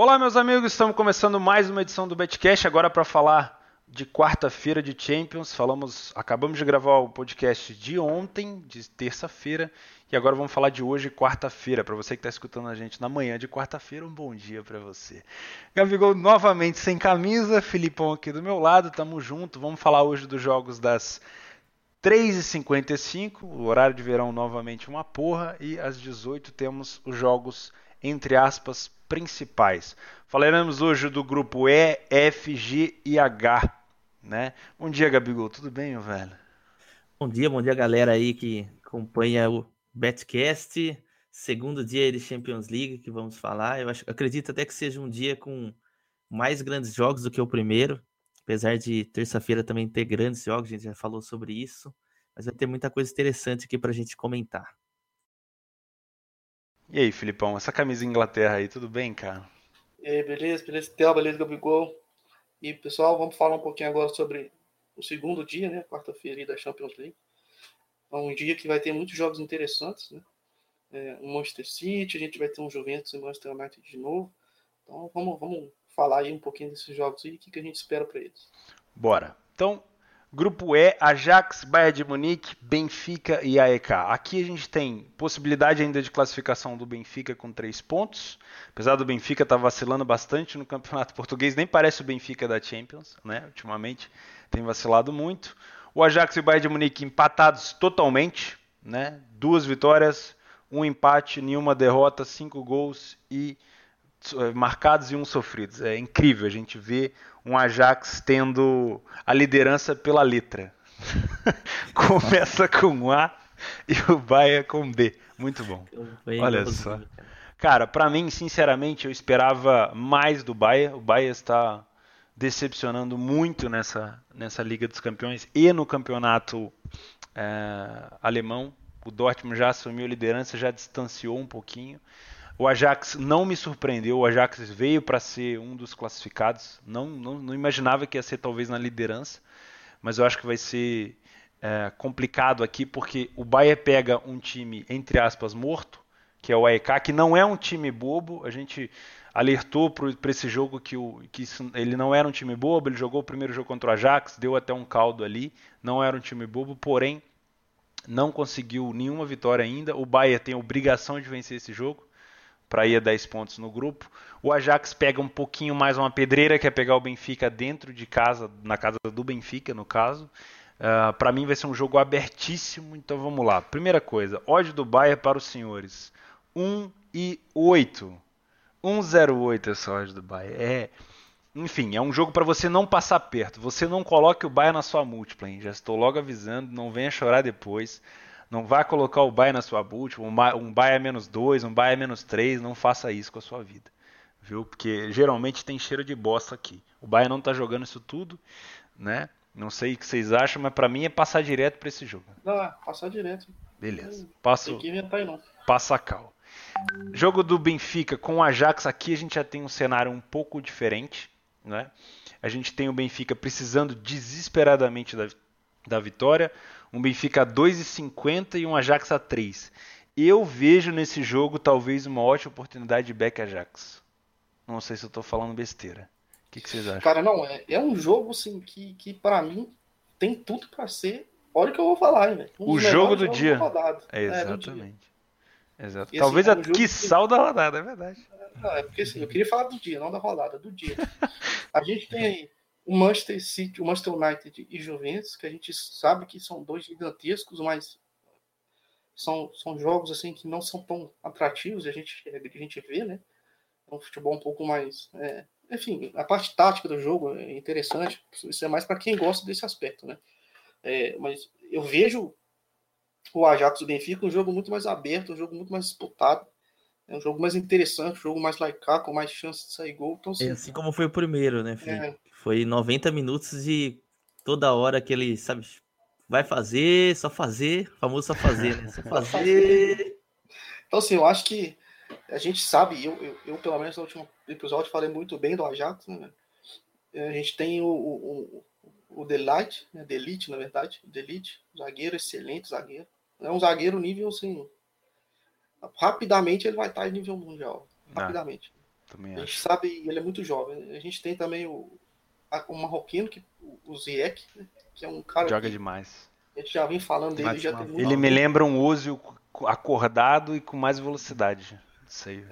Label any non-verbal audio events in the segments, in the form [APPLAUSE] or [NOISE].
Olá, meus amigos, estamos começando mais uma edição do Betcast agora para falar de quarta-feira de Champions. Falamos, acabamos de gravar o podcast de ontem, de terça-feira, e agora vamos falar de hoje, quarta-feira. Para você que está escutando a gente na manhã de quarta-feira, um bom dia para você. Gabigol novamente sem camisa, Filipão aqui do meu lado, tamo junto. Vamos falar hoje dos jogos das 3h55, o horário de verão novamente uma porra, e às 18 temos os jogos entre aspas principais. Falaremos hoje do grupo E, F, G e H. Né? Bom dia, Gabigol. Tudo bem, meu velho? Bom dia, bom dia, galera aí que acompanha o Betcast. Segundo dia de Champions League que vamos falar. Eu acho, acredito até que seja um dia com mais grandes jogos do que o primeiro. Apesar de terça-feira também ter grandes jogos, a gente já falou sobre isso. Mas vai ter muita coisa interessante aqui para a gente comentar. E aí, Filipão, essa camisa Inglaterra aí, tudo bem, cara? E aí, beleza, beleza, Theo, beleza, Gabigol. E, pessoal, vamos falar um pouquinho agora sobre o segundo dia, né, quarta-feira da Champions League. É um dia que vai ter muitos jogos interessantes, né? É, um Manchester City, a gente vai ter um Juventus e Manchester United de novo. Então, vamos, vamos falar aí um pouquinho desses jogos e o que, que a gente espera para eles. Bora. Então, Grupo E, Ajax, Bayern de Munique, Benfica e AEK. Aqui a gente tem possibilidade ainda de classificação do Benfica com três pontos. Apesar do Benfica estar tá vacilando bastante no campeonato [LAUGHS] português, nem parece o Benfica da Champions, né? Ultimamente tem vacilado muito. O Ajax e o Bayern de Munique empatados totalmente, né? Duas vitórias, um empate, nenhuma derrota, cinco gols e marcados e um sofridos. É incrível a gente ver um Ajax tendo a liderança pela letra. [LAUGHS] Começa com A e o Bahia com B. Muito bom. Olha só. Cara, para mim, sinceramente, eu esperava mais do Bahia. O Bahia está decepcionando muito nessa, nessa Liga dos Campeões e no campeonato é, alemão. O Dortmund já assumiu a liderança, já distanciou um pouquinho. O Ajax não me surpreendeu, o Ajax veio para ser um dos classificados. Não, não, não, imaginava que ia ser talvez na liderança, mas eu acho que vai ser é, complicado aqui porque o Bayern pega um time, entre aspas, morto, que é o AEK, que não é um time bobo. A gente alertou para esse jogo que, o, que isso, ele não era um time bobo, ele jogou o primeiro jogo contra o Ajax, deu até um caldo ali, não era um time bobo, porém não conseguiu nenhuma vitória ainda. O Bayern tem obrigação de vencer esse jogo para ir a 10 pontos no grupo. O Ajax pega um pouquinho mais uma pedreira, que é pegar o Benfica dentro de casa, na casa do Benfica, no caso. Uh, ah, para mim vai ser um jogo abertíssimo, então vamos lá. Primeira coisa, ódio do Bayern para os senhores. 1 e 8. 108 essa ódio do Bayern. É, enfim, é um jogo para você não passar perto. Você não coloque o Bayern na sua múltipla, hein? Já estou logo avisando, não venha chorar depois. Não vá colocar o Bayern na sua boot, um, um Bayern menos 2, um Bayern menos 3, não faça isso com a sua vida. Viu? Porque geralmente tem cheiro de bosta aqui. O Bayern não tá jogando isso tudo, né? Não sei o que vocês acham, mas para mim é passar direto para esse jogo. Não, é passar direto. Beleza. Passo, tem que inventar aí não. Passa a cal. Jogo do Benfica com o Ajax aqui a gente já tem um cenário um pouco diferente, né? A gente tem o Benfica precisando desesperadamente da, da vitória um Benfica a 2,50 e um Ajax a 3. Eu vejo nesse jogo talvez uma ótima oportunidade de back Ajax. Não sei se eu estou falando besteira. O que, que, vocês acham? Cara, não, é, é um jogo assim, que, que para mim tem tudo para ser. Olha o que eu vou falar, né? Um o jogo do dia. É, exatamente. É, Exato. E, Talvez assim, é um a que sal da rodada, é verdade. Não, é porque assim, eu queria falar do dia, não da rodada, do dia. [LAUGHS] a gente tem aí o Manchester City, o Manchester United e Juventus, que a gente sabe que são dois gigantescos, mas são, são jogos assim que não são tão atrativos, a gente, a gente vê, né? É um futebol um pouco mais. É, enfim, a parte tática do jogo é interessante, isso é mais para quem gosta desse aspecto, né? É, mas eu vejo o Ajax do Benfica um jogo muito mais aberto, um jogo muito mais disputado. É um jogo mais interessante, um jogo mais laicar, com mais chance de sair gol. Então, assim, assim como foi o primeiro, né, Felipe? É, foi 90 minutos de toda hora que ele, sabe, vai fazer, só fazer, famoso só fazer, né? Só [LAUGHS] fazer. Então, assim, eu acho que a gente sabe, eu, eu, eu pelo menos no último episódio falei muito bem do Ajax, né? A gente tem o, o, o Delight, né? Delite, na verdade, Delite, zagueiro, excelente zagueiro. É um zagueiro nível, assim, rapidamente ele vai estar em nível mundial, rapidamente. Também a gente acho. sabe, ele é muito jovem. A gente tem também o, a- o marroquino, que, o Ziyech, né, que é um cara Joga que demais. a gente já vem falando dele, já muito Ele me lembra um Ozil acordado e com mais velocidade. Isso aí.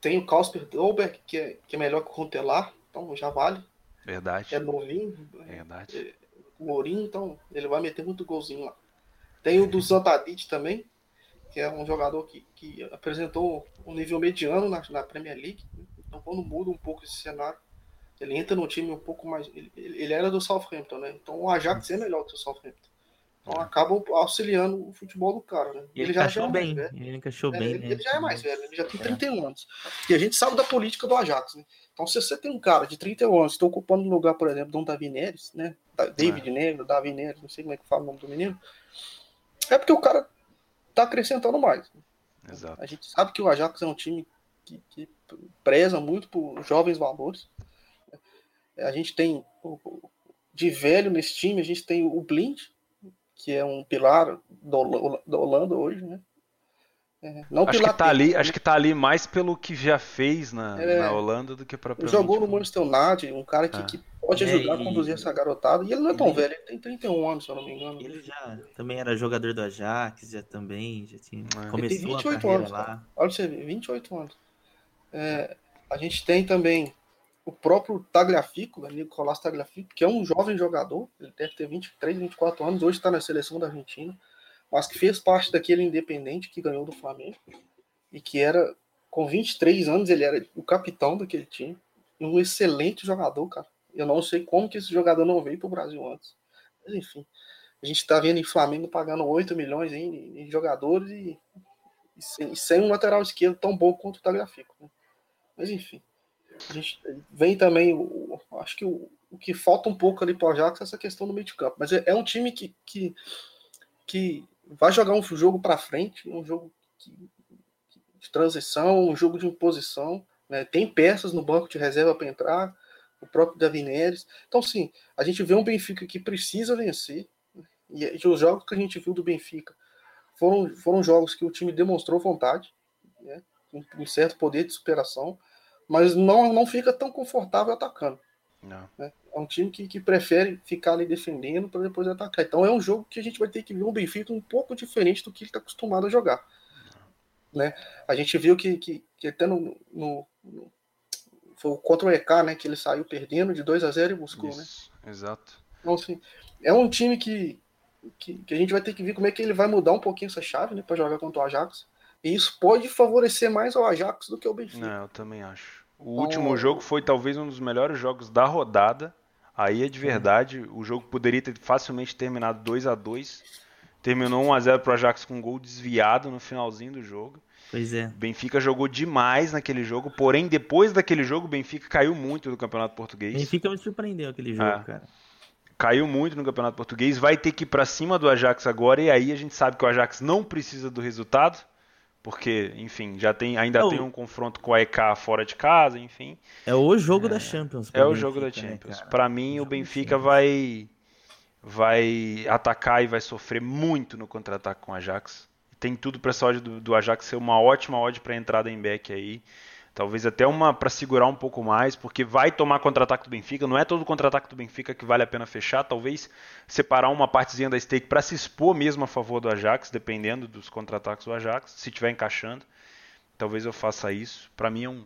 Tem o Kasper Dolberg, que é, que é melhor que o Runtelar, então já vale. Verdade. É novinho, Verdade. o Mourinho, então ele vai meter muito golzinho lá. Tem o do Zantadit também, que é um jogador que, que apresentou um nível mediano na, na Premier League. Então quando muda um pouco esse cenário, ele entra no time um pouco mais. Ele, ele era do Southampton, né? Então o Ajax é melhor que o Southampton. Então acaba auxiliando o futebol do cara, né? E ele, já encaixou já é bem, ele encaixou É, bem, ele, né? ele já é mais velho, ele já tem É. 31 anos. E a gente sabe da política do Ajax, né? Então, se você tem um cara de 31 anos, está ocupando um lugar, por exemplo, de um Davi Neres, né? Da- David Negro, Davi Neres, não sei como é que fala o nome do menino. É porque o cara tá acrescentando mais. Exato. A gente sabe que o Ajax é um time que, que preza muito por jovens valores. É, A gente tem de velho nesse time, a gente tem o Blind, que é um pilar da Hola- da Holanda hoje, né? É, não Acho que tá ali, acho que tá ali mais pelo que já fez na, É. na Holanda do que propriamente. Jogou no Manchester United, um cara que, Ah. que pode É, ajudar a e- conduzir essa garotada. E ele não é tão ele- velho, ele tem 31 anos, se eu não me engano. Ele já também era jogador do Ajax, já também, já tinha, É. começou Ele tem a 28 carreira anos, lá. Olha pra você ver, 28 anos. É, a gente tem também o próprio Tagliafico, né, Nicolás Tagliafico, que é um jovem jogador, ele deve ter 23, 24 anos, hoje está na seleção da Argentina, mas que fez parte daquele Independente que ganhou do Flamengo, e que era, com 23 anos, ele era o capitão daquele time, um excelente jogador, cara. Eu não sei como que esse jogador não veio para o Brasil antes. Mas enfim, a gente está vendo em Flamengo pagando 8 milhões em, em jogadores e e sem, e sem um lateral esquerdo tão bom quanto o Tagliafico. Né? Mas enfim, a gente vem também, o, acho que o, o que falta um pouco ali para o Ajax é essa questão do meio de campo. Mas é, é um time que, que, que vai jogar um jogo para frente, um jogo que- de transição, um jogo de imposição. Né? Tem peças no banco de reserva para entrar, o próprio Davi Neres. Então, sim, a gente vê um Benfica que precisa vencer. né? E, os jogos que a gente viu do Benfica foram, foram jogos que o time demonstrou vontade, né, um, certo poder de superação, mas não, não fica tão confortável atacando. Não. né? É um time que, que prefere ficar ali defendendo para depois atacar. Então é um jogo que a gente vai ter que ver um Benfica um pouco diferente do que ele está acostumado a jogar. Né? A gente viu que, que, que até no, no, no- foi contra o EK, né, que ele saiu perdendo de 2 a 0 e buscou, né? Isso, exato. Então, assim, é um time que, que, que a gente vai ter que ver como é que ele vai mudar um pouquinho essa chave, né, para jogar contra o Ajax. E isso pode favorecer mais ao Ajax do que ao Benfica. Não, eu também acho. O Então, último jogo foi talvez um dos melhores jogos da rodada. Aí é de verdade, o jogo poderia ter facilmente terminado 2 a 2 Terminou 1 a 0 pro Ajax com um gol desviado no finalzinho do jogo. Pois é. Benfica jogou demais naquele jogo, porém depois daquele jogo o Benfica caiu muito do Campeonato Português. Benfica me surpreendeu aquele jogo, É. cara. Caiu muito no Campeonato Português, vai ter que ir pra cima do Ajax agora e aí a gente sabe que o Ajax não precisa do resultado, porque, enfim, já tem ainda É o- tem um confronto com a EK fora de casa, enfim. É o jogo da Champions. É o jogo da Benfica, né, Champions. cara? Pra mim, o Benfica vai vai atacar e vai sofrer muito no contra-ataque com o Ajax. Tem tudo pra essa odd do, do Ajax ser uma ótima odd pra entrada em back aí. Talvez até uma pra segurar um pouco mais, porque vai tomar contra-ataque do Benfica. Não é todo contra-ataque do Benfica que vale a pena fechar. Talvez separar uma partezinha da stake pra se expor mesmo a favor do Ajax, dependendo dos contra-ataques do Ajax, se estiver encaixando. Talvez eu faça isso. Pra mim é um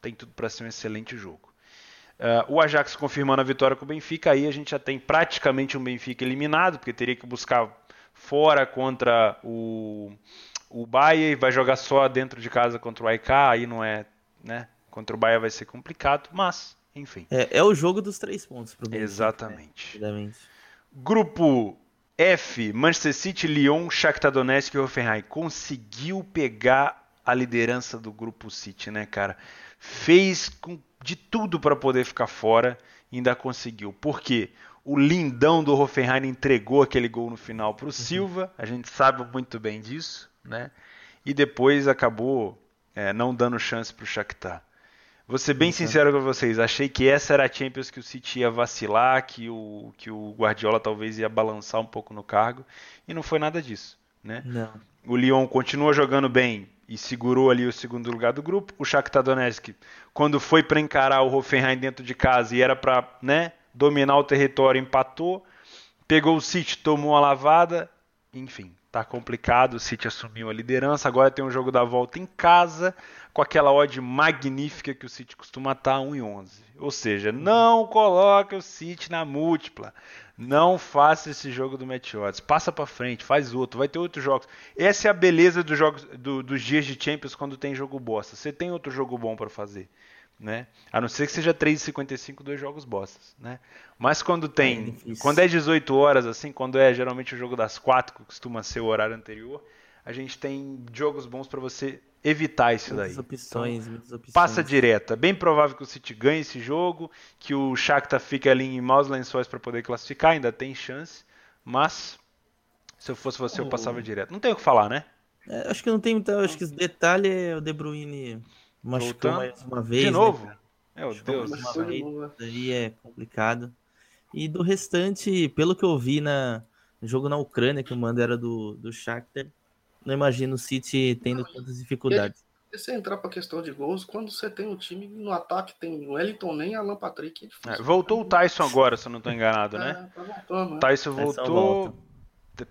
tem tudo pra ser um excelente jogo. Uh, o Ajax confirmando a vitória com o Benfica, aí a gente já tem praticamente um Benfica eliminado, porque teria que buscar fora contra o, o Bahia e vai jogar só dentro de casa contra o AIK, aí não é, né? Contra o Bahia vai ser complicado, mas, enfim. É, é o jogo dos três pontos pro Benfica. né, Exatamente. rapidamente. Grupo F, Manchester City, Lyon, Shakhtar Donetsk e Hoffenheim. Conseguiu pegar a liderança do grupo City, né, cara? Fez com- de tudo para poder ficar fora e ainda conseguiu. Por quê? O lindão do Hoffenheim entregou aquele gol no final para o Silva, a gente sabe muito bem disso, né? E depois acabou é, não dando chance para o Shakhtar. Vou ser bem sincero com vocês, achei que essa era a Champions que o City ia vacilar, que o, que o Guardiola talvez ia balançar um pouco no cargo, e não foi nada disso, né? Não. O Lyon continua jogando bem e segurou ali o segundo lugar do grupo. O Shakhtar Donetsk, quando foi para encarar o Hoffenheim dentro de casa e era para né, dominar o território, empatou. Pegou o City, tomou a lavada. Enfim, tá complicado. O City assumiu a liderança. Agora tem um jogo da volta em casa, com aquela odd magnífica que o City costuma estar, tá, 1 e 11. Ou seja, não coloque o City na múltipla. Não faça esse jogo do odds. Passa para frente, faz outro. Vai ter outros jogos. Essa é a beleza dos jogos do, dos dias de Champions quando tem jogo bosta. Você tem outro jogo bom para fazer. Né? A não ser que seja 3,55 dois jogos bostas, né? Mas quando tem, é quando é 18 horas assim, quando é geralmente o jogo das 4, que costuma ser o horário anterior, a gente tem jogos bons para você evitar isso muitas daí. Opções, então, muitas opções. Passa direta. Bem provável que o City ganhe esse jogo, que o Shakhtar fique ali em maus lençóis para poder classificar, ainda tem chance, mas se eu fosse você, oh. eu passava direto. Não tem o que falar, né? É, acho que não tem muito. Acho que o detalhe é o De Bruyne machucou mais uma vez. De né, novo? Né, Meu Deus do céu. Aí é complicado. E do restante, pelo que eu vi na no jogo na Ucrânia, que o mando era do, do Shakhtar, não imagino o City tendo tantas dificuldades. Se você entrar para a questão de gols, quando você tem um time no ataque, tem o Wellington nem Alan Patrick. É é, voltou o Tyson agora, se eu não estou enganado, né? É, tá voltando, né? Tyson voltou.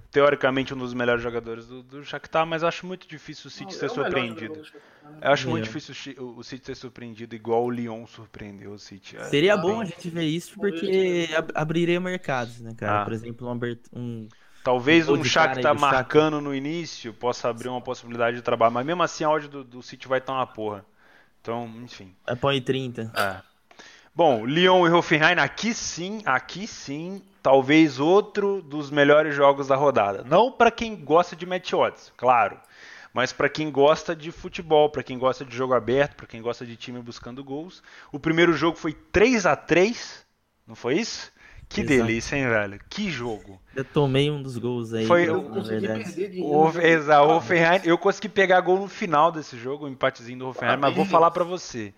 teoricamente um dos melhores jogadores do, do Shakhtar, mas acho muito difícil o City não, ser é surpreendido. Né? Eu acho muito difícil o City ser surpreendido igual o Lyon surpreendeu o City. Seria bom a gente ver isso porque abriria mercados, né, cara? Ah. Por exemplo, um, um Talvez um Shakhtar tá marcando no início possa abrir uma possibilidade de trabalho, mas mesmo assim a odd do, do City vai estar uma porra. Então, enfim. Vai põe 30. É. Bom, Lyon e Hoffenheim, aqui sim, aqui sim, talvez outro dos melhores jogos da rodada. Não para quem gosta de match odds, claro, mas para quem gosta de futebol, para quem gosta de jogo aberto, para quem gosta de time buscando gols. O primeiro jogo foi 3 a 3 não foi isso? Que Exato. delícia, hein, velho? Que jogo. Eu tomei um dos gols aí. Foi, eu consegui perder o, Exato, o Hoffenheim, eu consegui pegar gol no final desse jogo, o um empatezinho do Hoffenheim, mas vou falar para você.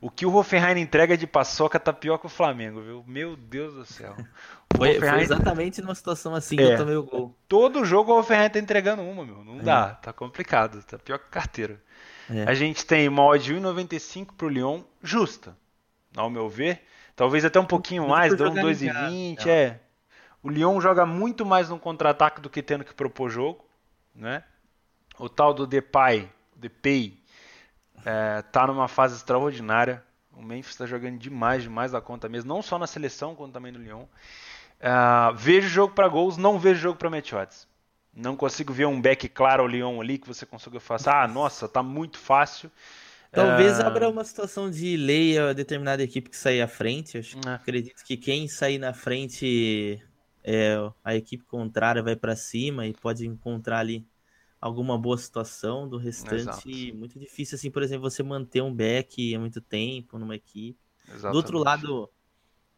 O que o Hoffenheim entrega de paçoca tá pior que o Flamengo, viu? Meu Deus do céu. Foi, Hoffenheim... foi, exatamente numa situação assim que é, eu tomei o gol. Todo jogo o Hoffenheim tá entregando uma, meu. Não é. dá, tá complicado, tá pior que carteira. É. A gente tem uma odd 1,95 pro Lyon, justa, ao meu ver. Talvez até um pouquinho mais, dá um 2,20, é. O Lyon joga muito mais no contra-ataque do que tendo que propor jogo, né? O tal do Depay, Depay, é, tá numa fase extraordinária. O Memphis está jogando demais, demais da conta mesmo, não só na seleção, quanto também no Lyon. Uh, vejo jogo para gols, não vejo jogo para match odds. Não consigo ver um back claro ao Lyon ali que você consiga fazer. Ah, nossa, tá muito fácil. Talvez uh... abra uma situação de lei a determinada equipe que sair à frente. Acho, uh. Acredito que quem sair na frente, é, a equipe contrária vai para cima e pode encontrar ali alguma boa situação. Do restante, Exato. muito difícil, assim, por exemplo, você manter um back há muito tempo numa equipe. Exatamente. Do outro lado,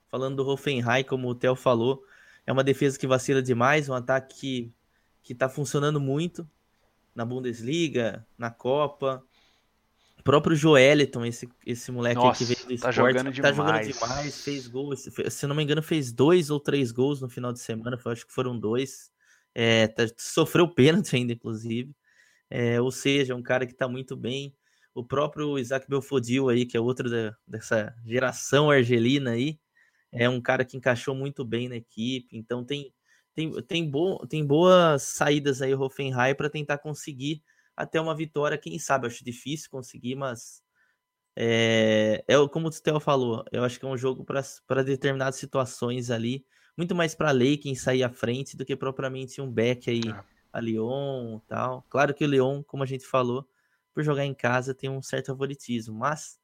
falando do Hoffenheim, como o Theo falou, é uma defesa que vacila demais, um ataque que, que tá funcionando muito na Bundesliga, na Copa. O próprio Joeliton, esse, esse moleque Nossa, que veio do tá esporte, jogando tá demais. jogando demais, fez gols. Se não me engano, fez dois ou três gols no final de semana, acho que foram dois. É, tá, sofreu pênalti ainda, inclusive. É, ou seja, um cara que tá muito bem. O próprio Isaac Belfodil aí, que é outro da, dessa geração argelina aí, é um cara que encaixou muito bem na equipe. Então tem, tem, tem, bo, tem boas saídas aí, o Hoffenheim, para tentar conseguir até uma vitória, quem sabe, acho difícil conseguir, mas é, é como o Theo falou, eu acho que é um jogo para determinadas situações ali, muito mais para lei quem sair à frente do que propriamente um back aí, é. a Lyon tal. Claro que o Lyon, como a gente falou, por jogar em casa tem um certo favoritismo, mas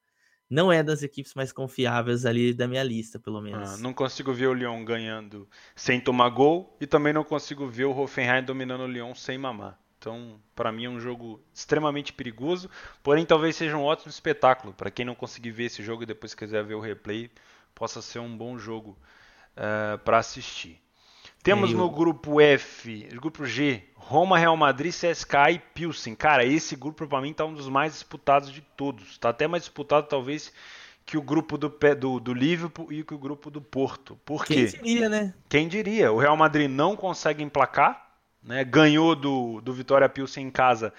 não é das equipes mais confiáveis ali da minha lista, pelo menos. Ah, não consigo ver o Lyon ganhando sem tomar gol e também não consigo ver o Hoffenheim dominando o Lyon sem mamar. Então, para mim é um jogo extremamente perigoso, porém talvez seja um ótimo espetáculo. Para quem não conseguir ver esse jogo e depois quiser ver o replay, possa ser um bom jogo uh, eh, para assistir. Temos no grupo F, grupo G, Roma, Real Madrid, CSKA e Pilsen. Cara, esse grupo para mim tá um dos mais disputados de todos. Tá até mais disputado talvez que o grupo do, do, do Liverpool e que o grupo do Porto. Por quê? Quem diria, né? Quem diria? O Real Madrid não consegue emplacar né? Ganhou do, do Vitória Pilsen em casa.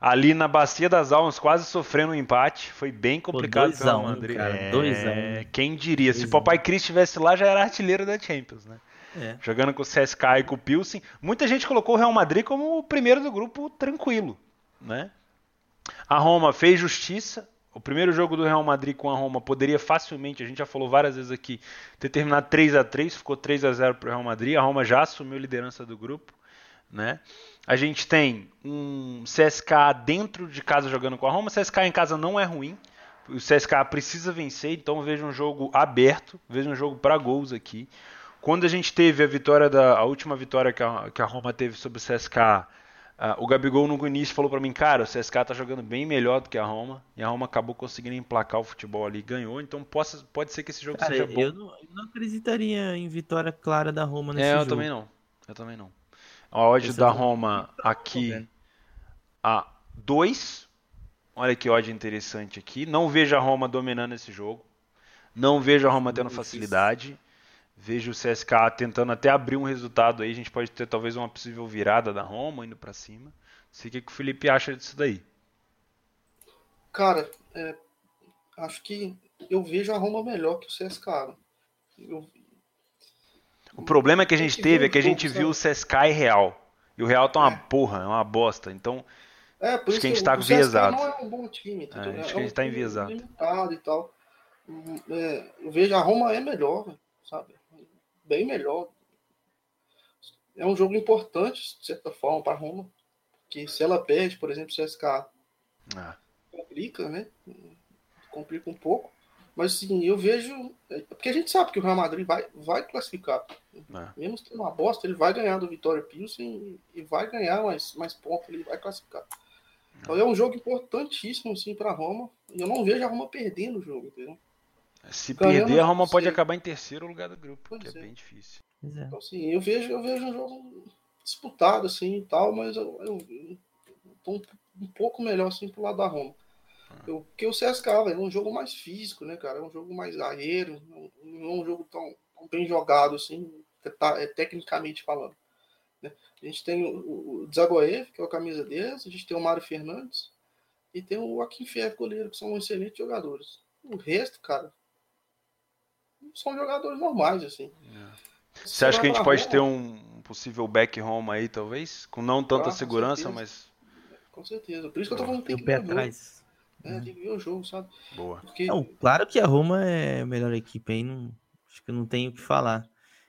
ali na Bacia das Almas, quase sofrendo um empate. Foi bem complicado. Cara, é, dois a um. Quem diria? Dois Se o Papai Cris estivesse lá, já era artilheiro da Champions, né? É. Jogando com o CSK e com o Pilsen. Muita gente colocou o Real Madrid como o primeiro do grupo tranquilo, né? A Roma fez justiça. O primeiro jogo do Real Madrid com a Roma poderia facilmente, a gente já falou várias vezes aqui, ter terminado 3 a 3 ficou 3 a 0 para o Real Madrid. A Roma já assumiu a liderança do grupo. Né? A gente tem um CSK dentro de casa jogando com a Roma. O CSK em casa não é ruim. O CSK precisa vencer, então veja um jogo aberto, veja um jogo para gols aqui. Quando a gente teve a vitória da a última vitória que a, que a Roma teve sobre o CSK, uh, o Gabigol no início falou para mim, cara, o CSK tá jogando bem melhor do que a Roma, e a Roma acabou conseguindo emplacar o futebol ali, ganhou, então possa, pode ser que esse jogo cara, seja bom. Eu não, eu não acreditaria em vitória clara da Roma nesse é, jogo. eu também não. Eu também não. A odd da Roma aqui a 2. Olha que odd interessante aqui. Não vejo a Roma dominando esse jogo. Não vejo a Roma tendo facilidade. Vejo o CSK tentando até abrir um resultado aí. A gente pode ter talvez uma possível virada da Roma indo para cima. Não sei o que, que o Felipe acha disso daí. Cara, é, acho que eu vejo a Roma melhor que o CSK. Eu, o problema que a gente teve é que a gente viu o Seskai Real. E o Real tá uma é. porra, é uma bosta. Então, é, acho que a gente tá enviesado. não é um bom time, é, acho é que a gente tá enviesado. Limitado e tal. É, eu vejo a Roma é melhor, sabe? Bem melhor. É um jogo importante, de certa forma, para Roma. Que se ela perde, por exemplo, o CSK ah. complica, né? Complica um pouco. Mas assim, eu vejo. É, porque a gente sabe que o Real Madrid vai, vai classificar. É. Mesmo tendo uma bosta, ele vai ganhar do Vitória Pilsen e, vai ganhar mais, mais pontos, ele vai classificar. Então é um jogo importantíssimo assim, para Roma. E eu não vejo a Roma perdendo o jogo, entendeu? Se Ganhando, perder, a Roma pode acabar em terceiro lugar do grupo, pois que é. é. bem difícil. É. Então, assim, eu vejo, eu vejo um jogo disputado assim e tal, mas eu, eu, eu tô um, um pouco melhor assim pro lado da Roma. Porque o CSK é um jogo mais físico, né, cara? É um jogo mais aéreo, não é um jogo tão, tão bem jogado, assim, tá, é, tecnicamente falando. Né? A gente tem o, o Zagoev, que é o camisa 10, a gente tem o Mário Fernandes e tem o Joaquim Ferro, goleiro, que são excelentes jogadores. O resto, cara, são jogadores normais, assim. É. Você acha que a gente pode Roma, ter um possível back home aí, talvez? Com não tanta ah, segurança, mas. Com certeza. Por isso que eu tô falando que tem que pé atrás. É, tem que ver o jogo, sabe? Boa. Porque... Não, claro que a Roma é a melhor equipe aí, não, acho que não tenho o que falar.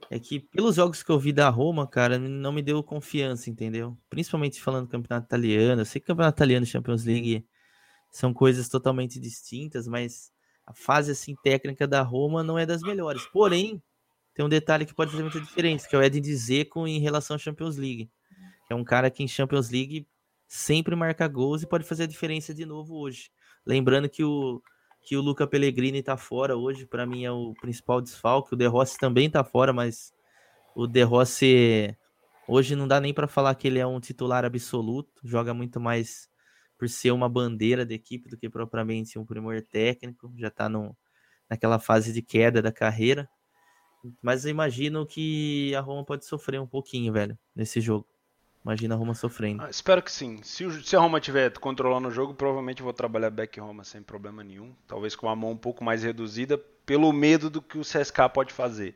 É que pelos jogos que eu vi da Roma, cara, não me deu confiança, entendeu? Principalmente falando do campeonato italiano. Eu sei que o campeonato italiano e Champions League são coisas totalmente distintas, mas a fase assim técnica da Roma não é das melhores. Porém, tem um detalhe que pode fazer muita diferença, que é o Edin Dzeko em relação à Champions League. É um cara que em Champions League sempre marca gols e pode fazer a diferença de novo hoje. Lembrando que o, que o Luca Pellegrini tá fora hoje, para mim é o principal desfalque. O De Rossi também tá fora, mas o De Rossi hoje não dá nem para falar que ele é um titular absoluto, joga muito mais por ser uma bandeira da equipe do que propriamente um primor técnico, já tá no, naquela fase de queda da carreira. Mas eu imagino que a Roma pode sofrer um pouquinho, velho, nesse jogo. Imagina a Roma sofrendo. Ah, espero que sim. Se, o, se a Roma estiver controlando o jogo, provavelmente vou trabalhar back Roma sem problema nenhum. Talvez com a mão um pouco mais reduzida, pelo medo do que o CSK pode fazer.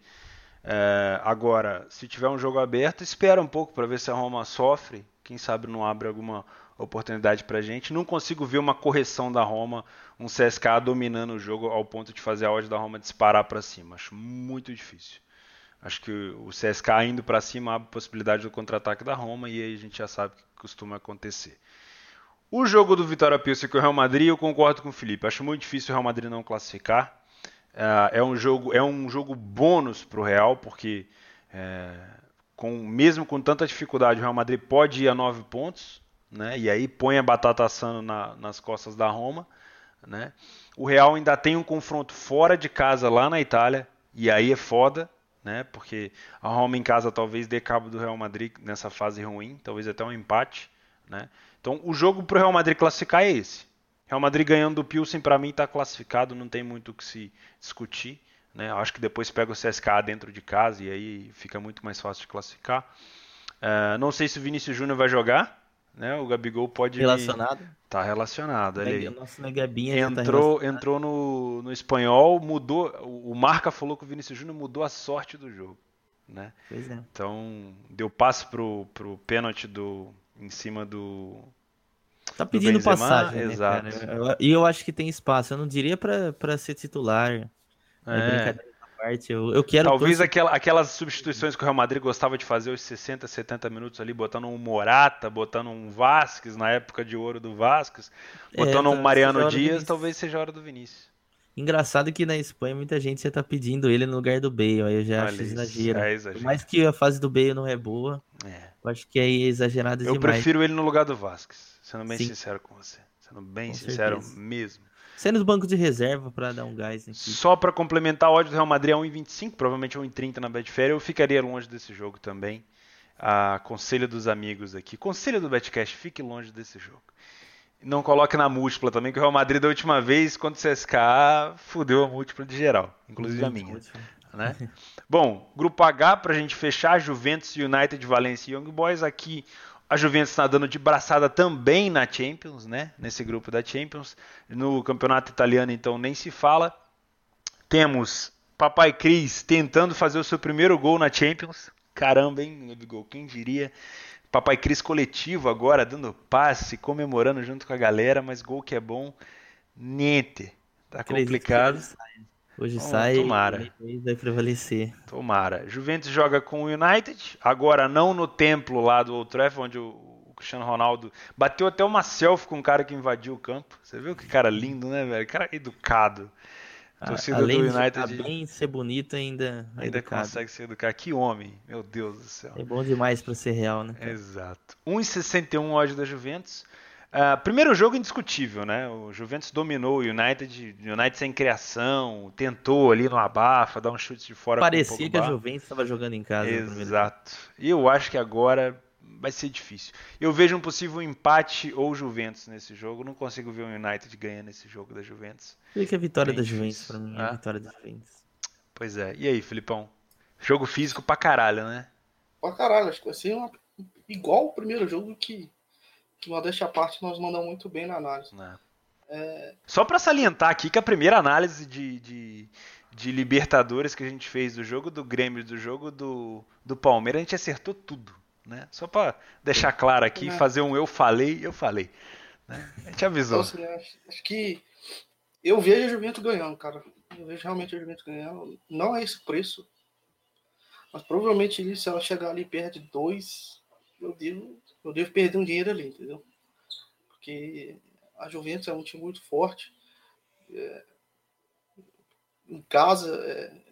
É, agora, se tiver um jogo aberto, espera um pouco para ver se a Roma sofre. Quem sabe não abre alguma oportunidade para gente. Não consigo ver uma correção da Roma, um CSK dominando o jogo ao ponto de fazer a odd da Roma disparar para cima. Acho muito difícil. Acho que o CSK indo para cima abre a possibilidade do contra-ataque da Roma e aí a gente já sabe o que costuma acontecer. O jogo do Vitória Pilsen com o Real Madrid, eu concordo com o Felipe. Acho muito difícil o Real Madrid não classificar. É, é um jogo, é um jogo bônus para o Real, porque é, com, mesmo com tanta dificuldade, o Real Madrid pode ir a nove pontos, né? E aí põe a batata assando na, nas costas da Roma, né? O Real ainda tem um confronto fora de casa lá na Itália, e aí é foda, né? Porque a Roma em casa talvez dê cabo do Real Madrid nessa fase ruim, talvez até um empate, né? Então o jogo para o Real Madrid classificar é esse. Real Madrid ganhando do Pilsen para mim está classificado, não tem muito o que se discutir, né? Acho que depois pega o CSKA dentro de casa e aí fica muito mais fácil de classificar. Uh, não sei se o Vinícius Júnior vai jogar, né? O Gabigol pode Relacionado? Tá relacionado, olha aí. Nosso Negabinha entrou, tá entrou no, no espanhol, mudou. O Marca falou que o Vinícius Júnior mudou a sorte do jogo, né? Pois é. Então deu passe pro, pro pênalti do em cima do Tá pedindo Benzema, passagem, né, exato. E eu, eu, acho que tem espaço. Eu não diria para ser titular. É. é brincadeira parte. Eu, eu quero. Talvez aquela, aquelas substituições que o Real Madrid gostava de fazer os 60, 70 minutos ali, botando um Morata, botando um Vasquez na época de ouro do Vasquez, botando é, um Mariano Dias, talvez seja a hora do Vinícius. Engraçado que na Espanha muita gente já tá pedindo ele no lugar do Bale, aí eu já Olha acho exagero. É exagero. Mais que a fase do Bale não é boa, é. eu acho que é exagerado eu demais. Eu prefiro ele no lugar do Vasquez, sendo bem Sim. sincero com você. Sendo bem com sincero certeza. mesmo. Sendo os bancos de reserva para dar um gás aqui. Só para complementar, o ódio do Real Madrid é 1,25, provavelmente 1,30 na Betfair. Eu ficaria longe desse jogo também. Ah, conselho dos amigos aqui. Conselho do Betcast, fique longe desse jogo. Não coloque na múltipla também, que o Real Madrid da última vez, quando o CSKA, fudeu a múltipla de geral, inclusive a minha. Né? [LAUGHS] Bom, grupo H, para a gente fechar, Juventus, United, Valencia e Young Boys. Aqui a Juventus está dando de braçada também na Champions, né? Nesse grupo da Champions. No campeonato italiano, então, nem se fala. Temos Papai Cris tentando fazer o seu primeiro gol na Champions. Caramba, hein, gol, quem diria? Papai Cris coletivo agora, dando passe, comemorando junto com a galera, mas gol que é bom, niente. Tá complicado. Hoje Bom, sai tomara. e vai prevalecer. Tomara. Juventus joga com o United, agora não no templo lá do Old Trafford, onde o Cristiano Ronaldo bateu até uma selfie com um cara que invadiu o campo. Você viu que cara lindo, né, velho? Cara educado. A torcida Além do United. De bem ser bonito ainda. Ainda educado. consegue ser educado. Que homem, meu Deus do céu. É bom demais para ser real, né? Exato. 1,61 ódio da Juventus. Uh, primeiro jogo indiscutível, né? O Juventus dominou o United, United sem criação, tentou ali no abafa, dar um chute de fora. Parecia que a Juventus estava jogando em casa. Exato. E eu acho que agora vai ser difícil. Eu vejo um possível empate ou Juventus nesse jogo. Não consigo ver o United ganhando esse jogo da Juventus. Fica a vitória Bem da Juventus para mim, ah? a vitória da Juventus. Pois é. E aí, Filipão? Jogo físico pra caralho, né? Pra caralho, acho que vai ser uma... igual o primeiro jogo que que modéstia à parte nós mandamos muito bem na análise. É. É... Só para salientar aqui que a primeira análise de, de, de, Libertadores que a gente fez do jogo do Grêmio do jogo do, do Palmeiras, a gente acertou tudo. Né? Só para deixar claro aqui, é. fazer um eu falei, eu falei. Né? A gente avisou. Então, assim, acho, acho, que eu vejo a Juventus ganhando, cara. Eu vejo realmente a Juventus ganhando. Não é esse preço. Mas provavelmente se ela chegar ali perto de dois, eu devo eu devo perder um dinheiro ali, entendeu? Porque a Juventus é um time muito forte. É, em casa, é,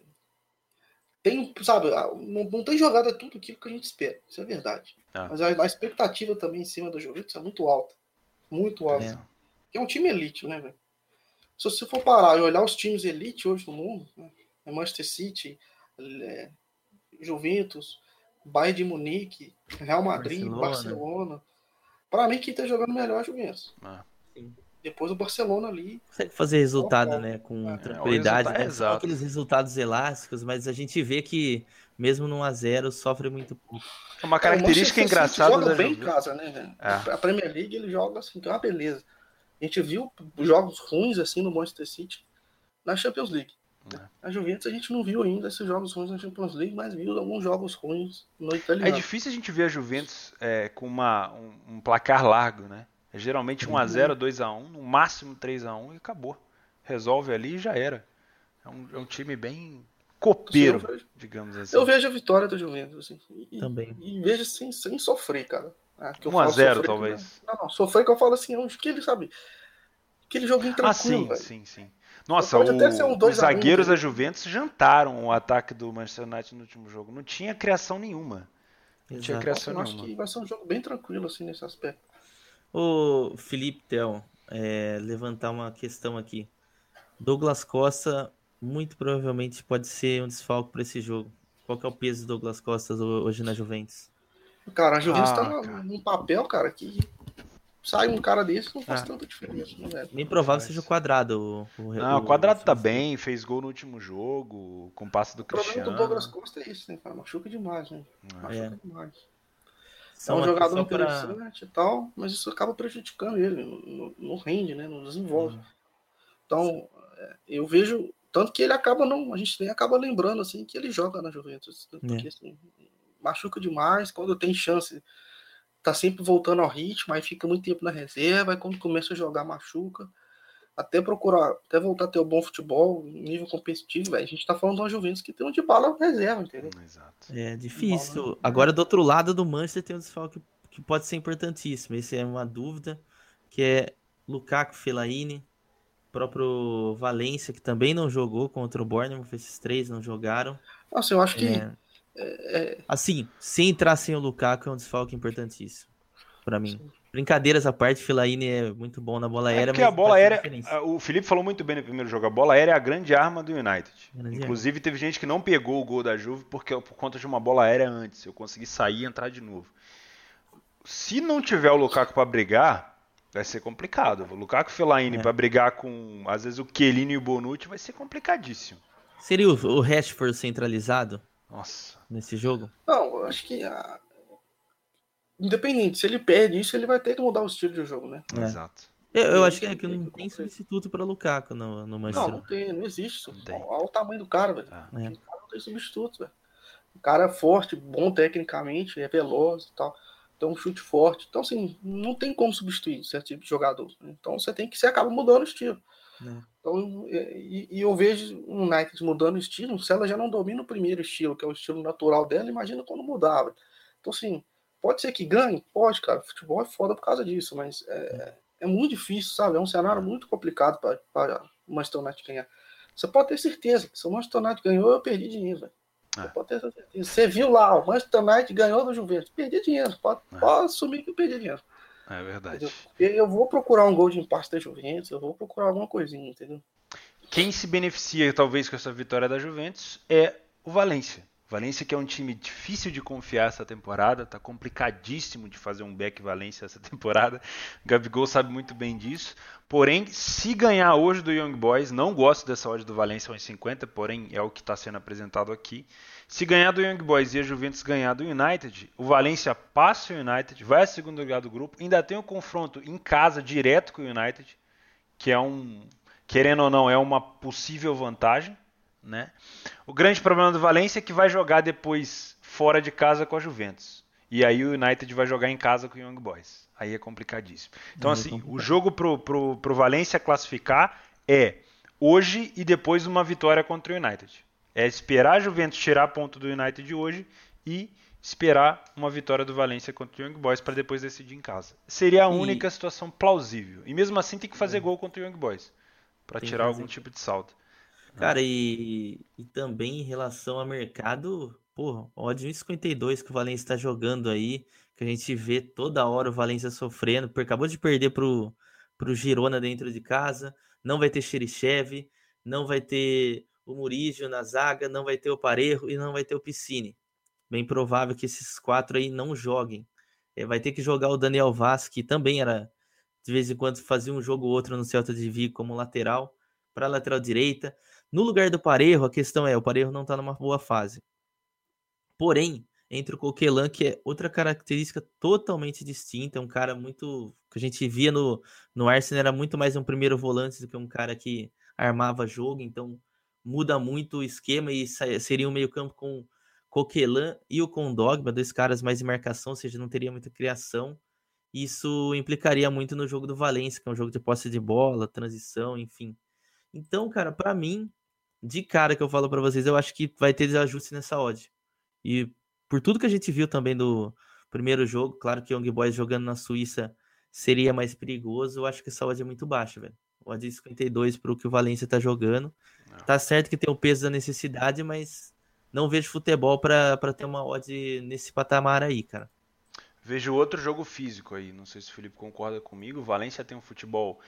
tem, sabe, não, não, tem jogado tudo aquilo que a gente espera, isso é verdade. Ah. Mas a, a, expectativa também em cima da Juventus é muito alta. Muito alta. É, é um time elite, né, velho? Se você for parar e olhar os times elite hoje no mundo, né, é Manchester City, é, Juventus, Bayern de Munique, Real Madrid, Barcelona. Barcelona. Para mim, quem tá jogando melhor é o Juventus. Ah. Depois o Barcelona ali. Consegue fazer resultado, né? Com é, tranquilidade. É, né? São aqueles resultados elásticos, mas a gente vê que mesmo no 1x0 sofre muito pouco. É uma característica é, engraçada joga bem em casa, né? É. A Premier League ele joga assim, que é uma beleza. A gente viu jogos ruins assim no Manchester City na Champions League. É. A Juventus a gente não viu ainda esses jogos ruins na Champions League, mas viu alguns jogos ruins no italiano. É difícil a gente ver a Juventus é, com uma, um, um, placar largo, né? É geralmente 1x0, 2x1, no máximo 3x1 e acabou. Resolve ali e já era. É um, é um time bem copeiro, Sim, vejo, digamos assim. Eu vejo a vitória do Juventus, assim. E, Também. E vejo sem, sem sofrer, cara. Ah, 1x0, talvez. Não, não, sofrer que eu falo assim, que ele sabe. Aquele joguinho tranquilo, ah, sim, sim, sim. Nossa, o, um os zagueiros da Juventus jantaram o ataque do Manchester United no último jogo. Não tinha criação nenhuma. Não Exato. tinha criação eu nenhuma. Acho que vai ser um jogo bem tranquilo assim nesse aspecto. O Felipe Tel, é, levantar uma questão aqui. Douglas Costa muito provavelmente pode ser um desfalque para esse jogo. Qual é o peso do Douglas Costa hoje na Juventus? Cara, a Juventus está ah, num papel, cara, que sai um cara desse, não faz ah. tanta diferença. Né, Bem provável seja o quadrado. O, o, não, o quadrado o, tá bem, fez gol no último jogo, com passe do Cristiano. O problema do Douglas Costa é isso, né, cara? Machuca demais, né? É. Machuca é. demais. é um jogador interessante pra... e tal, mas isso acaba prejudicando ele, não, não rende, né? Não desenvolve. Uhum. Então, é, eu vejo. Tanto que ele acaba não. A gente nem acaba lembrando assim que ele joga na Juventus. Porque é. assim, machuca demais, quando tem chance, tá sempre voltando ao ritmo, aí fica muito tempo na reserva, aí quando começa a jogar, machuca até procurar, até voltar a ter um bom futebol, nível competitivo, véio, a gente tá falando de uma Juventus que tem um de bala reserva, entendeu? Exato. É difícil. Bala, Agora, do outro lado do Manchester tem um desfalque que pode ser importantíssimo. Esse é uma dúvida, que é Lukaku, Fellaini, próprio Valência, que também não jogou contra o Bournemouth, esses três não jogaram. Nossa, eu acho que... É... Assim, se entrar sem o Lukaku é um desfalque importantíssimo, para mim. Sim. Brincadeiras à parte, Filaine é muito bom na bola é aérea. É porque a bola aérea, o Felipe falou muito bem no primeiro jogo, a bola aérea é a grande arma do United. Grande Inclusive teve gente que não pegou o gol da Juve porque por conta de uma bola aérea antes. Eu consegui sair e entrar de novo. Se não tiver o Lukaku para brigar, vai ser complicado. O Lukaku e Fellaini é. para brigar com às vezes o Chiellini e o Bonucci vai ser complicadíssimo. Seria o, o Rashford centralizado? Nossa. Nesse jogo? Não, eu acho que a, independente, se ele perde isso, ele vai ter que mudar o estilo de jogo, né? É. Exato. Eu, eu acho que, é que não tem substituto para Lukaku no, no Manchester. Não, não tem, não existe. Não Olha o tamanho do cara, velho. Ah. É. O cara não tem substituto, velho. O cara é forte, bom tecnicamente, é veloz e tal. Tem um chute forte. Então, assim, não tem como substituir certo tipo de jogador. Então, você tem que, você acaba mudando o estilo. É. Então, e, e, eu vejo o United mudando o estilo. Se ela já não domina o primeiro estilo, que é o estilo natural dela, imagina quando mudava. Então, assim, Pode ser que ganhe? Pode, cara. Futebol é foda por causa disso, mas é, é muito difícil, sabe? É um cenário muito complicado para o Manchester United ganhar. Você pode ter certeza que se o Manchester United ganhou, eu perdi dinheiro, velho. É. Você pode ter certeza. Você viu lá, o Manchester United ganhou do Juventus. Perdi dinheiro. Pode, é. pode assumir que eu perdi dinheiro. É verdade. Entendeu? Eu vou procurar um gol de empate da Juventus, eu vou procurar alguma coisinha, entendeu? Quem se beneficia, talvez, com essa vitória da Juventus é o Valência. Valência que é um time difícil de confiar essa temporada, tá complicadíssimo de fazer um back Valência essa [LAUGHS] temporada. O Gabigol sabe muito bem disso. Porém, se ganhar hoje do Young Boys, não gosto dessa odd do Valência 1,50, porém é o que está sendo apresentado aqui. Se ganhar do Young Boys e a Juventus ganhar do United, o Valência passa o United, vai a segundo lugar do grupo, ainda tem o um confronto em casa direto com o United, que é um, querendo ou não, é uma possível vantagem. Né? O grande problema do Valência é que vai jogar depois fora de casa com a Juventus. E aí o United vai jogar em casa com o Young Boys. Aí é complicadíssimo. Então, é assim, complicado. o jogo pro, pro, pro Valência classificar é hoje e depois uma vitória contra o United. É esperar a Juventus tirar ponto do United hoje e esperar uma vitória do Valência contra o Young Boys para depois decidir em casa. Seria a única situação plausível. E mesmo assim tem que fazer é. gol contra o Young Boys para tirar algum tipo de saldo. Cara, e, e também em relação ao mercado, porra, odd 1,52 que o Valência está jogando aí, que a gente vê toda hora o Valência sofrendo, porque acabou de perder pro, pro Girona dentro de casa, não vai ter Xerichev, não vai ter o Murígio na zaga, não vai ter o Parejo e não vai ter o Piscine. Bem provável que esses quatro aí não joguem. É, vai ter que jogar o Daniel Vaz, que também era, de vez em quando, fazia um jogo ou outro no Celta de Vigo como lateral, para lateral direita. No lugar do Parejo, a questão é, o Parejo não está numa boa fase. Porém, entre o Coquelin, que é outra característica totalmente distinta, um cara muito que a gente via no, no Arsenal era muito mais um primeiro volante do que um cara que armava jogo, então muda muito o esquema e seria um meio-campo com Coquelin e o Condogba, dois caras mais em marcação, ou seja, não teria muita criação. Isso implicaria muito no jogo do Valência, que é um jogo de posse de bola, transição, enfim. Então, cara, para mim, de cara que eu falo para vocês, eu acho que vai ter desajuste nessa odd. E por tudo que a gente viu também do primeiro jogo, claro que Young Boys jogando na Suíça seria mais perigoso, eu acho que essa odd é muito baixa, velho. Odd 52 pro que o Valência tá jogando. Não. Tá certo que tem o peso da necessidade, mas não vejo futebol para ter uma odd nesse patamar aí, cara. Vejo outro jogo físico aí, não sei se o Felipe concorda comigo. O Valência tem um futebol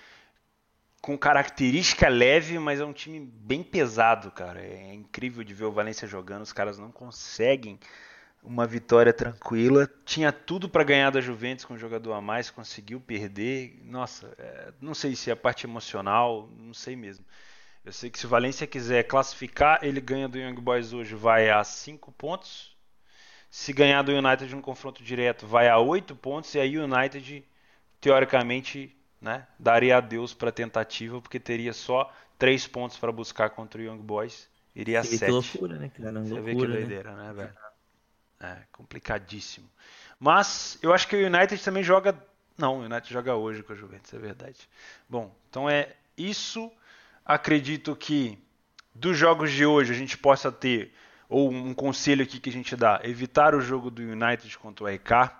com característica leve, mas é um time bem pesado, cara. É incrível de ver o Valência jogando, os caras não conseguem uma vitória tranquila. Tinha tudo para ganhar da Juventus com um jogador a mais, conseguiu perder. Nossa, é, não sei se é a parte emocional, não sei mesmo. Eu sei que se o Valência quiser classificar, ele ganha do Young Boys hoje, vai a 5 pontos. Se ganhar do United no confronto direto, vai a 8 pontos e aí o United, teoricamente, né, daria adeus para a tentativa, porque teria só 3 pontos para buscar contra o Young Boys. Iria a 7. Que loucura, né, cara? Você loucura, vê que doideira, né, né velho? É, complicadíssimo. Mas eu acho que o United também joga. Não, o United joga hoje com a Juventus, é verdade. Bom, então é isso. Acredito que dos jogos de hoje a gente possa ter ou um conselho aqui que a gente dá, evitar o jogo do United contra o RK,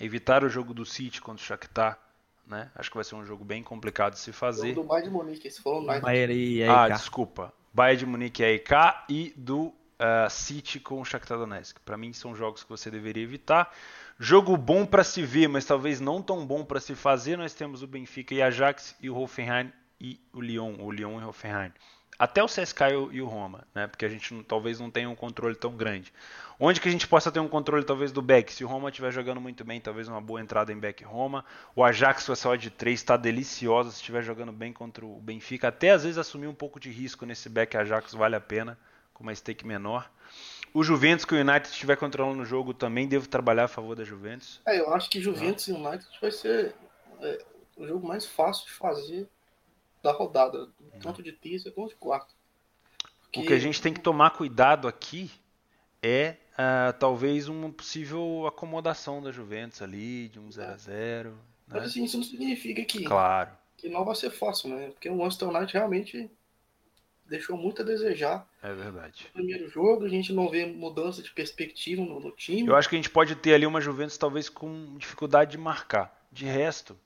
evitar o jogo do City contra o Shakhtar, né? Acho que vai ser um jogo bem complicado de se fazer. O do Bayern de Munique, se for o United. Bayern e Ah, desculpa. Bayern de Munique e RK e do uh, City com o Shakhtar Donetsk. Para mim são jogos que você deveria evitar. Jogo bom para se ver, mas talvez não tão bom para se fazer. Nós temos o Benfica e Ajax e o Hoffenheim e o Lyon, o Lyon e Hoffenheim até o CSK e o Roma, né? Porque a gente não, talvez não tenha um controle tão grande. Onde que a gente possa ter um controle talvez do back? Se o Roma estiver jogando muito bem, talvez uma boa entrada em back Roma. O Ajax com essa odd de 3 está deliciosa se estiver jogando bem contra o Benfica. Até às vezes assumir um pouco de risco nesse back Ajax vale a pena, com uma stake menor. O Juventus que o United estiver controlando o jogo também devo trabalhar a favor da Juventus. É, eu acho que Juventus e United vai ser é, o jogo mais fácil de fazer da rodada, tanto de terça quanto de quarta. Porque... O que a gente tem que tomar cuidado aqui é uh, talvez uma possível acomodação da Juventus ali, de um 0 a 0 né? Mas assim, isso não significa que, claro. que não vai ser fácil, né? Porque o Manchester United realmente deixou muito a desejar. É verdade. No primeiro jogo, a gente não vê mudança de perspectiva no, no time. Eu acho que a gente pode ter ali uma Juventus talvez com dificuldade de marcar. De resto,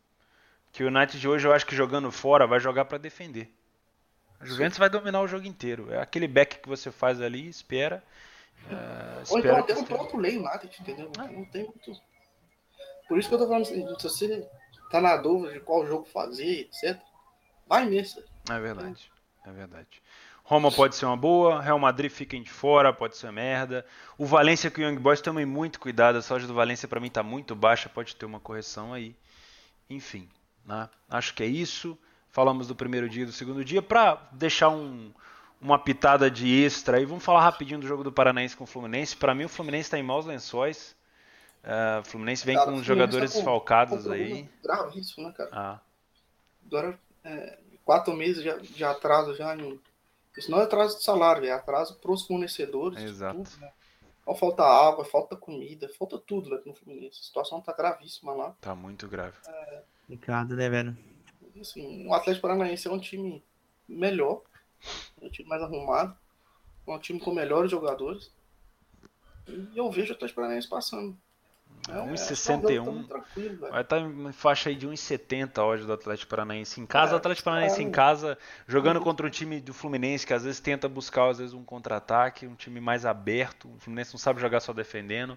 que o United de hoje eu acho que jogando fora vai jogar para defender. A Juventus Sim. vai dominar o jogo inteiro. É aquele back que você faz ali, espera. Uh, Ou então até o próprio Lei United, entendeu? Ah. Não tem muito. Por isso que eu tô falando assim, se você tá na dúvida de qual jogo fazer, etc. Vai nesse. É verdade. É verdade. Roma pode ser uma boa, Real Madrid fiquem de fora, pode ser merda. O Valência com o Young Boys tomem muito cuidado, a soja do Valência para mim tá muito baixa, pode ter uma correção aí. Enfim. Né? Acho que é isso. Falamos do primeiro dia e do segundo dia. Para deixar um, uma pitada de extra aí, vamos falar rapidinho do jogo do Paranaense com o Fluminense. Para mim, o Fluminense está em maus lençóis. Uh, o Fluminense vem cara, com jogadores tá com, desfalcados com aí. Gravíssimo, né, cara? Ah. Agora, é, quatro meses de, de atraso já em. Isso não é atraso de salário, é atraso para os fornecedores. Exato. Tudo, né? Falta água, falta comida, falta tudo né, no Fluminense. A situação tá gravíssima lá. Tá muito grave. É, Complicado, né, velho? Assim, o Atlético Paranaense é um time melhor, é um time mais arrumado, é um time com melhores jogadores. E eu vejo o Atlético Paranaense passando. É, 1,61. É vai estar em faixa aí de 1,70 hoje do Atlético Paranaense em casa. É, o Atlético Paranaense é, em casa, jogando contra o time do Fluminense, que às vezes tenta buscar às vezes um contra-ataque, um time mais aberto. O Fluminense não sabe jogar só defendendo.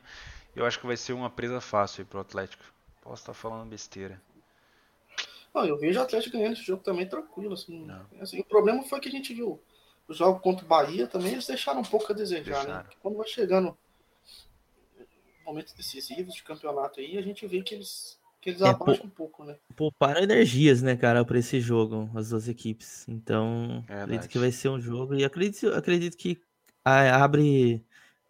Eu acho que vai ser uma presa fácil aí pro Atlético. Posso estar falando besteira. Não, eu vejo o Atlético ganhando esse jogo também tranquilo. Assim. assim. o problema foi que a gente viu o jogo contra o Bahia também, eles deixaram um pouco a desejar, né? quando vai chegando momentos decisivos de campeonato aí, a gente vê que eles, que eles é, abaixam um pouco, né? Pouparam energias, né, cara, para esse jogo, as duas equipes. Então, é acredito que vai ser um jogo. E acredito, acredito que abre.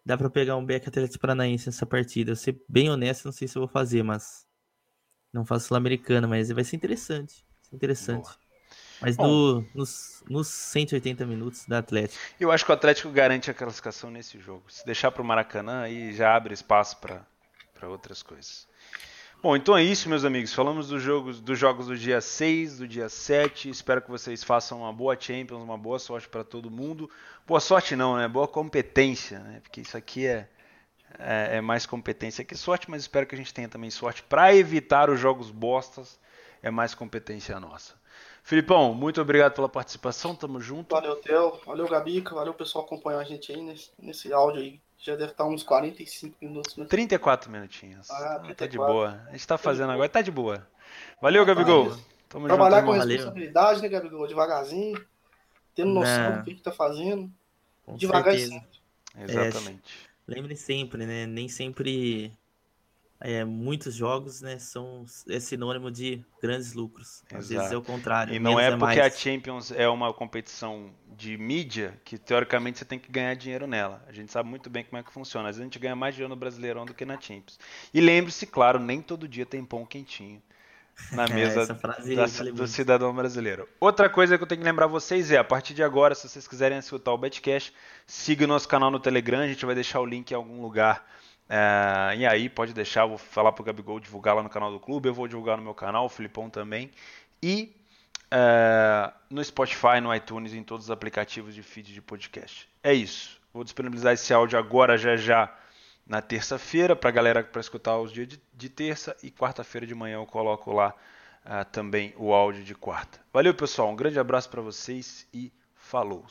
Dá para pegar um back Atlético Paranaense nessa partida. Eu ser bem honesto, não sei se eu vou fazer, mas não faço Sul-Americana, mas vai ser interessante. Vai ser interessante. Boa. Mas no, nos, nos 180 minutos da Atlético. Eu acho que o Atlético garante a classificação nesse jogo. Se deixar para o Maracanã, aí já abre espaço para outras coisas. Bom, então é isso, meus amigos. Falamos dos jogos, dos jogos do dia 6, do dia 7. Espero que vocês façam uma boa Champions, uma boa sorte para todo mundo. Boa sorte não, né? Boa competência, né? Porque isso aqui é é, é, mais competência que sorte, mas espero que a gente tenha também sorte para evitar os jogos bostas. É mais competência nossa. Filipão, muito obrigado pela participação, tamo junto. Valeu, Theo. Valeu, Gabica. Valeu, pessoal, acompanhar a gente aí nesse, nesse áudio aí. Já deve estar uns 45 minutos. Né? 34 minutinhos. Ah, 34. Tá de boa. A gente tá fazendo agora, tá de boa. Valeu, Gabigol. Tamo Trabalhar junto, com responsabilidade, né, Gabigol? Devagarzinho, tendo noção Não. do que, que tá fazendo. Com Devagar certeza. e sempre. Exatamente. É, Lembre sempre, né? Nem sempre é, muitos jogos, né, são é sinônimo de grandes lucros. Às Exato. vezes é o contrário. E não é menos porque a. Champions é uma competição de mídia que teoricamente você tem que ganhar dinheiro nela. A gente sabe muito bem como é que funciona. Às vezes a gente ganha mais dinheiro no Brasileirão do que na Champions. E lembre-se, claro, nem todo dia tem pão quentinho na [LAUGHS] É, mesa frase da- do cidadão brasileiro. Outra coisa que eu tenho que lembrar vocês é, a partir de agora, se vocês quiserem escutar o Betcash, siga o nosso canal no Telegram, a gente vai deixar o link em algum lugar. É, e aí, pode deixar, vou falar pro Gabigol divulgar lá no canal do clube, eu vou divulgar no meu canal, o Filipão também. E é, no Spotify, no iTunes, em todos os aplicativos de feed de podcast. É isso. Vou disponibilizar esse áudio agora, já já, na terça-feira, para galera para escutar os dias de, de terça. E quarta-feira de manhã eu coloco lá ah, também o áudio de quarta. Valeu, pessoal. Um grande abraço para vocês e falou!